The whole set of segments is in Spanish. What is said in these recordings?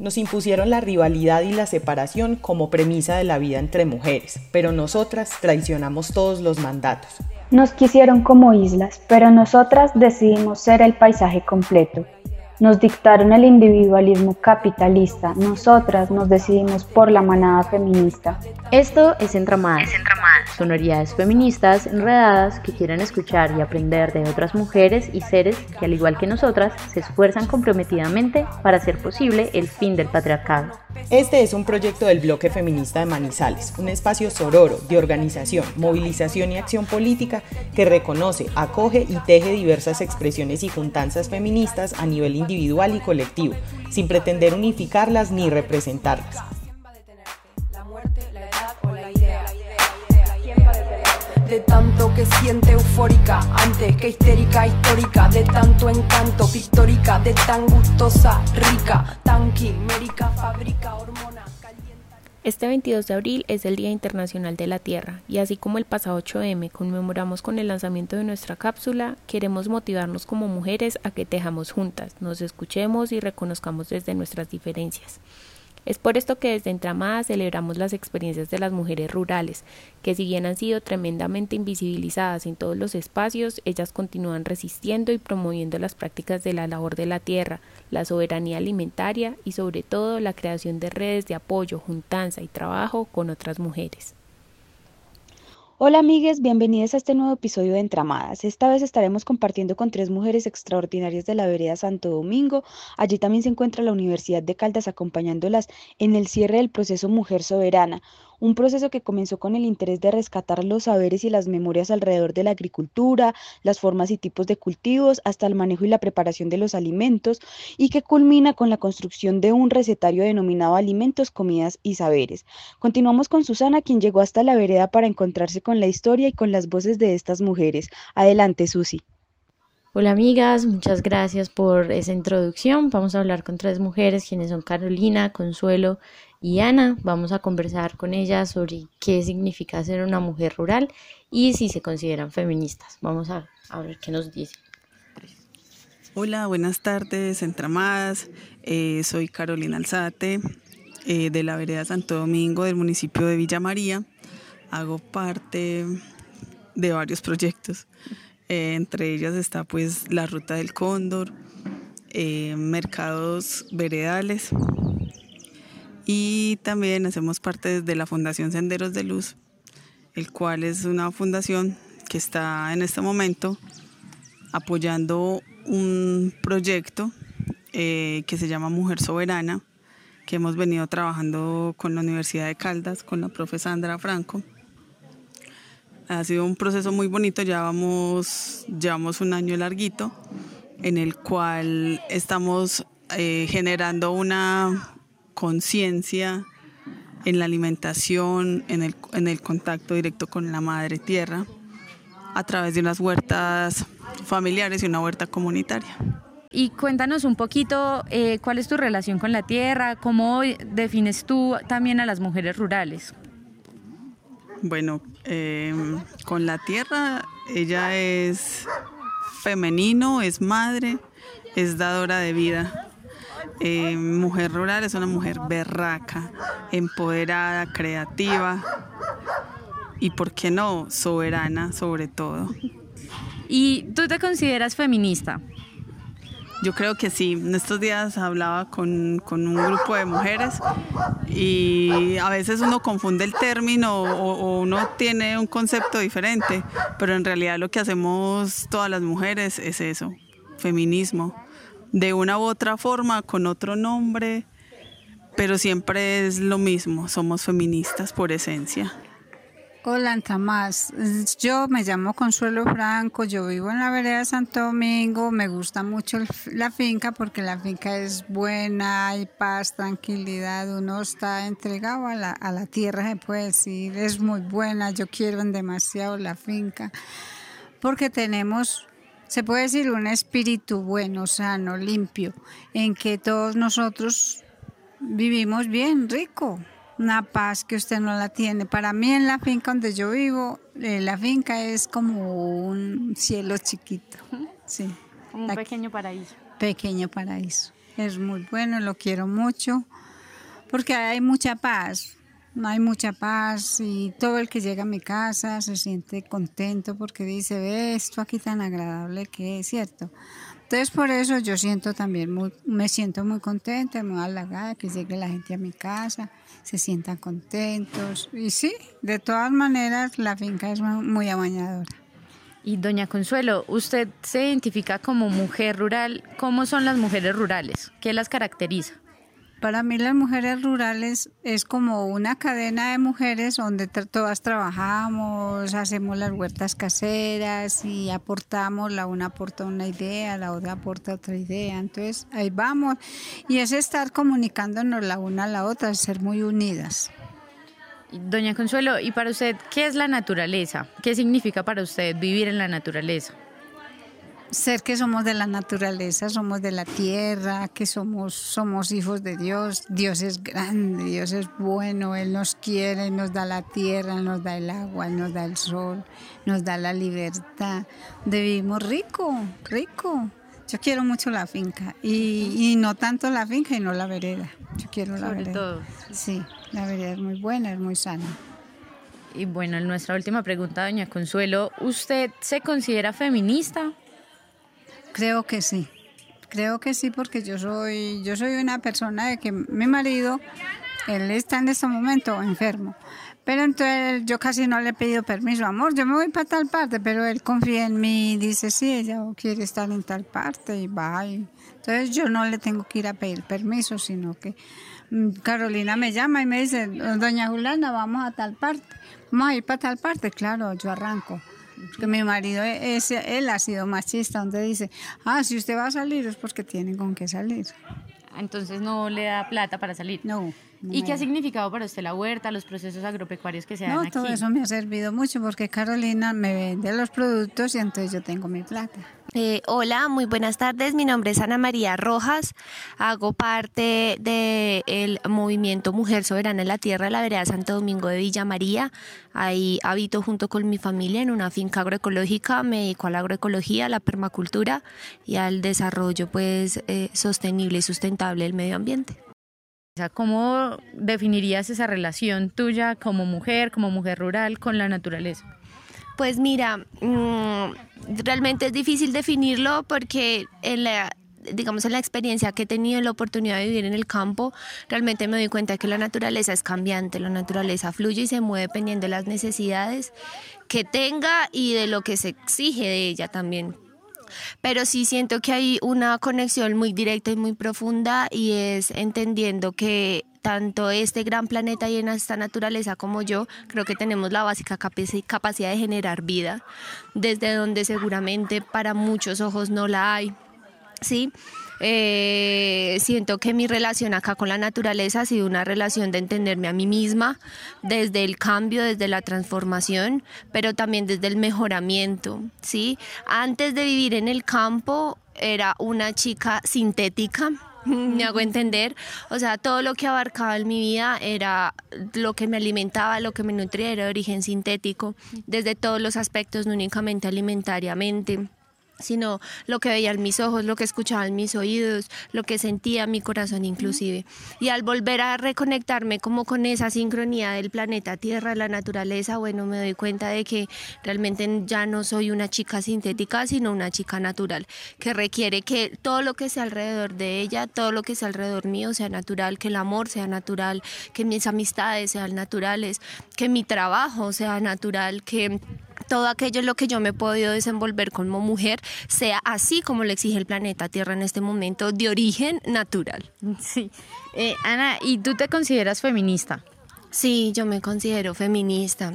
Nos impusieron la rivalidad y la separación como premisa de la vida entre mujeres, pero nosotras traicionamos todos los mandatos. Nos quisieron como islas, pero nosotras decidimos ser el paisaje completo. Nos dictaron el individualismo capitalista, nosotras nos decidimos por la manada feminista. Esto es Entramadas, sonoridades feministas enredadas que quieren escuchar y aprender de otras mujeres y seres que al igual que nosotras se esfuerzan comprometidamente para hacer posible el fin del patriarcado. Este es un proyecto del Bloque Feminista de Manizales, un espacio sororo de organización, movilización y acción política que reconoce, acoge y teje diversas expresiones y juntanzas feministas a nivel individual y colectivo, sin pretender unificarlas ni representarlas. De tanto que siente eufórica, antes que histérica, histórica, de tanto encanto, pictórica, de tan gustosa, rica, tan quimérica, fabrica hormona. Este 22 de abril es el Día Internacional de la Tierra y así como el pasado 8M conmemoramos con el lanzamiento de nuestra cápsula, queremos motivarnos como mujeres a que tejamos juntas, nos escuchemos y reconozcamos desde nuestras diferencias. Es por esto que desde Entramada celebramos las experiencias de las mujeres rurales, que si bien han sido tremendamente invisibilizadas en todos los espacios, ellas continúan resistiendo y promoviendo las prácticas de la labor de la tierra, la soberanía alimentaria y sobre todo la creación de redes de apoyo, juntanza y trabajo con otras mujeres. Hola amigues, bienvenidas a este nuevo episodio de Entramadas. Esta vez estaremos compartiendo con tres mujeres extraordinarias de la vereda Santo Domingo. Allí también se encuentra la Universidad de Caldas acompañándolas en el cierre del proceso Mujer Soberana, un proceso que comenzó con el interés de rescatar los saberes y las memorias alrededor de la agricultura, las formas y tipos de cultivos, hasta el manejo y la preparación de los alimentos, y que culmina con la construcción de un recetario denominado Alimentos, Comidas y Saberes. Continuamos con Susana, quien llegó hasta la vereda para encontrarse con la historia y con las voces de estas mujeres. Adelante, Susi. Hola amigas, muchas gracias por esa introducción. Vamos a hablar con tres mujeres, quienes son Carolina, Consuelo y Ana. Vamos a conversar con ellas sobre qué significa ser una mujer rural y si se consideran feministas. Vamos a, ver qué nos dicen. Hola, buenas tardes, entramadas. Eh, soy Carolina Alzate eh, de la vereda Santo Domingo del municipio de Villa María. Hago parte de varios proyectos. Eh, entre ellas está pues la Ruta del Cóndor, mercados veredales y también hacemos parte de la Fundación Senderos de Luz, el cual es una fundación que está en este momento apoyando un proyecto eh, que se llama Mujer Soberana, que hemos venido trabajando con la Universidad de Caldas, con la profe Sandra Franco. Ha sido un proceso muy bonito, llevamos, llevamos un año larguito en el cual estamos eh, generando una conciencia en la alimentación, en el, en el contacto directo con la madre tierra, a través de unas huertas familiares y una huerta comunitaria. Y cuéntanos un poquito eh, cuál es tu relación con la tierra, cómo defines tú también a las mujeres rurales. Bueno, em, con la tierra ella es femenino, es madre, es dadora de vida. Em, mujer rural es una mujer berraca, empoderada, creativa y, ¿por qué no?, soberana sobre todo. ¿Y tú te consideras feminista? Yo creo que sí. En estos días hablaba con, un grupo de mujeres y a veces uno confunde el término o, uno tiene un concepto diferente, pero en realidad lo que hacemos todas las mujeres es eso, feminismo. De una u otra forma, con otro nombre, pero siempre es lo mismo, somos feministas por esencia. Hola, más. Yo me llamo Consuelo Franco, yo vivo en la vereda Santo Domingo, me gusta mucho la finca porque la finca es buena, hay paz, tranquilidad, uno está entregado a la, a la tierra, se puede decir, es muy buena, yo quiero demasiado la finca porque tenemos se puede decir un espíritu bueno, sano, limpio, en que todos nosotros vivimos bien, rico una paz que usted no la tiene. Para mí en la finca donde yo vivo, eh, la finca es como un cielo chiquito. Sí. un pequeño paraíso. Pequeño paraíso. es muy bueno, lo quiero mucho, porque hay mucha paz, no hay mucha paz y todo el que llega a mi casa se siente contento porque dice, ve esto aquí tan agradable que es, ¿cierto? Entonces por eso yo siento también, muy, me siento muy contenta, muy halagada que llegue la gente a mi casa, se sientan contentos. Y sí, de todas maneras la finca es muy amañadora. Y doña Consuelo, usted se identifica como mujer rural. ¿Cómo son las mujeres rurales? ¿Qué las caracteriza? Para mí las mujeres rurales es como una cadena de mujeres donde todas trabajamos, hacemos las huertas caseras y aportamos, la una aporta una idea, la otra aporta otra idea. Entonces ahí vamos y es estar comunicándonos la una a la otra, ser muy unidas. Doña Consuelo, ¿y para usted qué es la naturaleza? ¿Qué significa para usted vivir en la naturaleza? Ser que somos de la naturaleza, somos de la tierra, que somos, somos hijos de Dios. Dios es grande, Dios es bueno, Él nos quiere, nos da la tierra, nos da el agua, nos da el sol, nos da la libertad. Vivimos rico, rico. Yo quiero mucho la finca y, no tanto la finca y no la vereda. Yo quiero la vereda. Todo. Sí, la vereda es muy buena, es muy sana. Y bueno, nuestra última pregunta, doña Consuelo, ¿usted se considera feminista? Creo que sí. Creo que sí porque yo soy yo soy una persona de que mi marido él está en este momento enfermo. Pero entonces yo casi no le he pedido permiso, amor, yo me voy para tal parte, pero él confía en mí y dice, sí, ella quiere estar en tal parte y va. entonces yo no le tengo que ir a pedir permiso, sino que mm, Carolina me llama y me dice, doña Juliana, vamos a tal parte, vamos a ir para tal parte, claro, yo arranco. Porque mi marido, es, él ha sido machista, donde dice, ah, si usted va a salir es porque tiene con qué salir. Entonces no le da plata para salir. No. ¿Y qué ha significado para usted la huerta, los procesos agropecuarios que se dan no, todo eso me ha servido mucho porque Carolina me vende los productos y entonces yo tengo mi plata. Eh, hola, muy buenas tardes. Mi nombre es Ana María Rojas. Hago parte del movimiento Mujer Soberana en la Tierra de la Vereda Santo Domingo de Villa María. Ahí habito junto con mi familia en una finca agroecológica. Me dedico a la agroecología, a la permacultura y al desarrollo pues, eh, sostenible y sustentable del medio ambiente. ¿Cómo definirías esa relación tuya como mujer, como mujer rural con la naturaleza? Pues mira, mm, realmente es difícil definirlo porque en la digamos en la experiencia que he tenido la oportunidad de vivir en el campo, realmente me doy cuenta que la naturaleza es cambiante, la naturaleza fluye y se mueve dependiendo de las necesidades que tenga y de lo que se exige de ella también. Pero sí siento que hay una conexión muy directa y muy profunda y es entendiendo que tanto este gran planeta y esta naturaleza como yo, creo que tenemos la básica capacidad de generar vida, desde donde seguramente para muchos ojos no la hay. ¿sí? Eh, siento que mi relación acá con la naturaleza ha sido una relación de entenderme a mí misma desde el cambio, desde la transformación, pero también desde el mejoramiento, ¿sí? Antes de vivir en el campo era una chica sintética, me hago entender, o sea, todo lo que abarcaba en mi vida era lo que me alimentaba, lo que me nutría era de origen sintético, desde todos los aspectos, no únicamente alimentariamente sino lo que veían mis ojos, lo que escuchaban mis oídos, lo que sentía mi corazón inclusive. Y al volver a reconectarme como con esa sincronía del planeta Tierra, la naturaleza, bueno, me doy cuenta de que realmente ya no soy una chica sintética, sino una chica natural, que requiere que todo lo que sea alrededor de ella, todo lo que sea alrededor mío sea natural, que el amor sea natural, que mis amistades sean naturales, que mi trabajo sea natural, que todo aquello en lo que yo me he podido desenvolver como mujer sea así como lo exige el planeta Tierra en este momento, de origen natural. Sí. Eh, Ana, ¿y tú te consideras feminista? Sí, yo me considero feminista.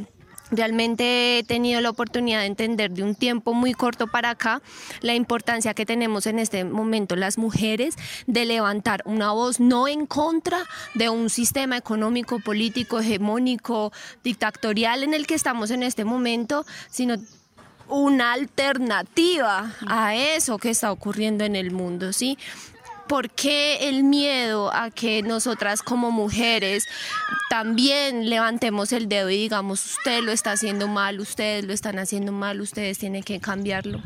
Realmente he tenido la oportunidad de entender de un tiempo muy corto para acá la importancia que tenemos en este momento las mujeres de levantar una voz no en contra de un sistema económico, político, hegemónico, dictatorial en el que estamos en este momento, sino una alternativa a eso que está ocurriendo en el mundo, ¿sí? ¿Por qué el miedo a que nosotras como mujeres también levantemos el dedo y digamos, usted lo está haciendo mal, ustedes lo están haciendo mal, ustedes tienen que cambiarlo?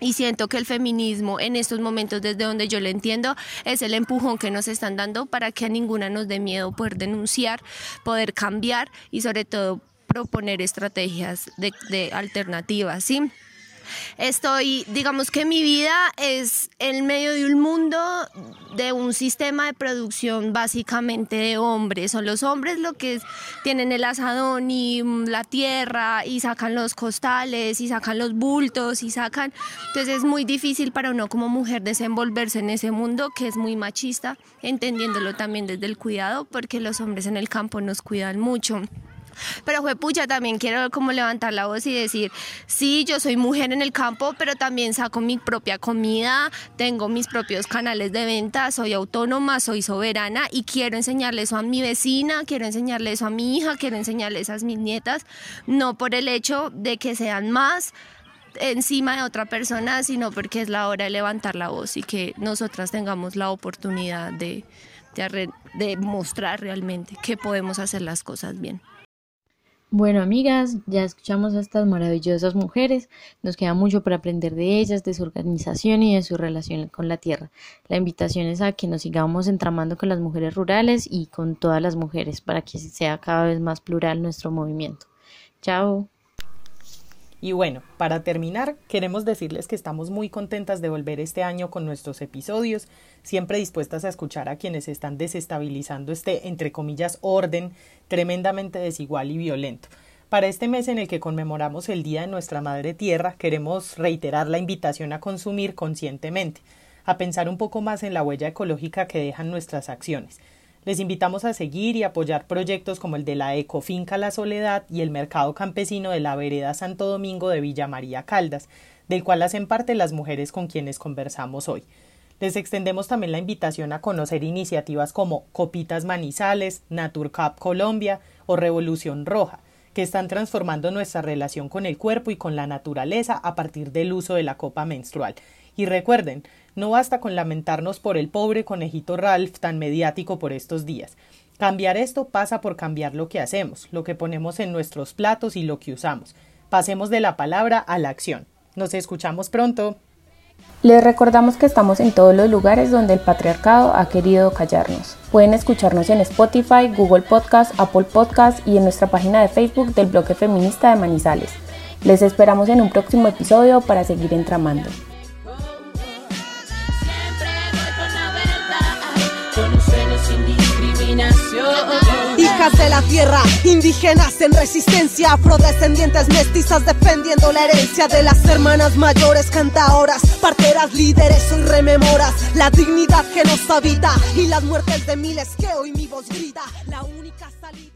Y siento que el feminismo en estos momentos, desde donde yo lo entiendo, es el empujón que nos están dando para que a ninguna nos dé miedo poder denunciar, poder cambiar y sobre todo proponer estrategias de, de alternativas, ¿sí? Estoy, digamos que mi vida es en medio de un mundo de un sistema de producción básicamente de hombres. Son los hombres los que tienen el asadón y mm, la tierra y sacan los costales y sacan los bultos y sacan... Entonces es muy difícil para uno como mujer desenvolverse en ese mundo que es muy machista, entendiéndolo también desde el cuidado, porque los hombres en el campo nos cuidan mucho. Pero fue pucha, también quiero como levantar la voz y decir, sí, yo soy mujer en el campo, pero también saco mi propia comida, tengo mis propios canales de venta, soy autónoma, soy soberana y quiero enseñarle eso a mi vecina, quiero enseñarle eso a mi hija, quiero enseñarle eso a mis nietas, no por el hecho de que sean más encima de otra persona, sino porque es la hora de levantar la voz y que nosotras tengamos la oportunidad de, de, de mostrar realmente que podemos hacer las cosas bien. Bueno, amigas, ya escuchamos a estas maravillosas mujeres. Nos queda mucho para aprender de ellas, de su organización y de su relación con la tierra. La invitación es a que nos sigamos entramando con las mujeres rurales y con todas las mujeres para que sea cada vez más plural nuestro movimiento. Chao. Y bueno, para terminar, queremos decirles que estamos muy contentas de volver este año con nuestros episodios, siempre dispuestas a escuchar a quienes están desestabilizando este, entre comillas, orden tremendamente desigual y violento. Para este mes en el que conmemoramos el Día de nuestra Madre Tierra, queremos reiterar la invitación a consumir conscientemente, a pensar un poco más en la huella ecológica que dejan nuestras acciones les invitamos a seguir y apoyar proyectos como el de la Ecofinca La Soledad y el Mercado Campesino de la Vereda Santo Domingo de Villa María Caldas, del cual hacen parte las mujeres con quienes conversamos hoy. Les extendemos también la invitación a conocer iniciativas como Copitas Manizales, Naturcap Colombia o Revolución Roja, que están transformando nuestra relación con el cuerpo y con la naturaleza a partir del uso de la copa menstrual. Y recuerden, no basta con lamentarnos por el pobre conejito Ralph tan mediático por estos días. Cambiar esto pasa por cambiar lo que hacemos, lo que ponemos en nuestros platos y lo que usamos. Pasemos de la palabra a la acción. Nos escuchamos pronto. Les recordamos que estamos en todos los lugares donde el patriarcado ha querido callarnos. Pueden escucharnos en Spotify, Google Podcast, Apple Podcast y en nuestra página de Facebook del bloque feminista de Manizales. Les esperamos en un próximo episodio para seguir entramando. De la tierra, indígenas en resistencia, afrodescendientes mestizas defendiendo la herencia de las hermanas mayores, cantaoras, parteras, líderes, hoy rememoras la dignidad que nos habita y las muertes de miles que hoy mi voz grita. La única salida.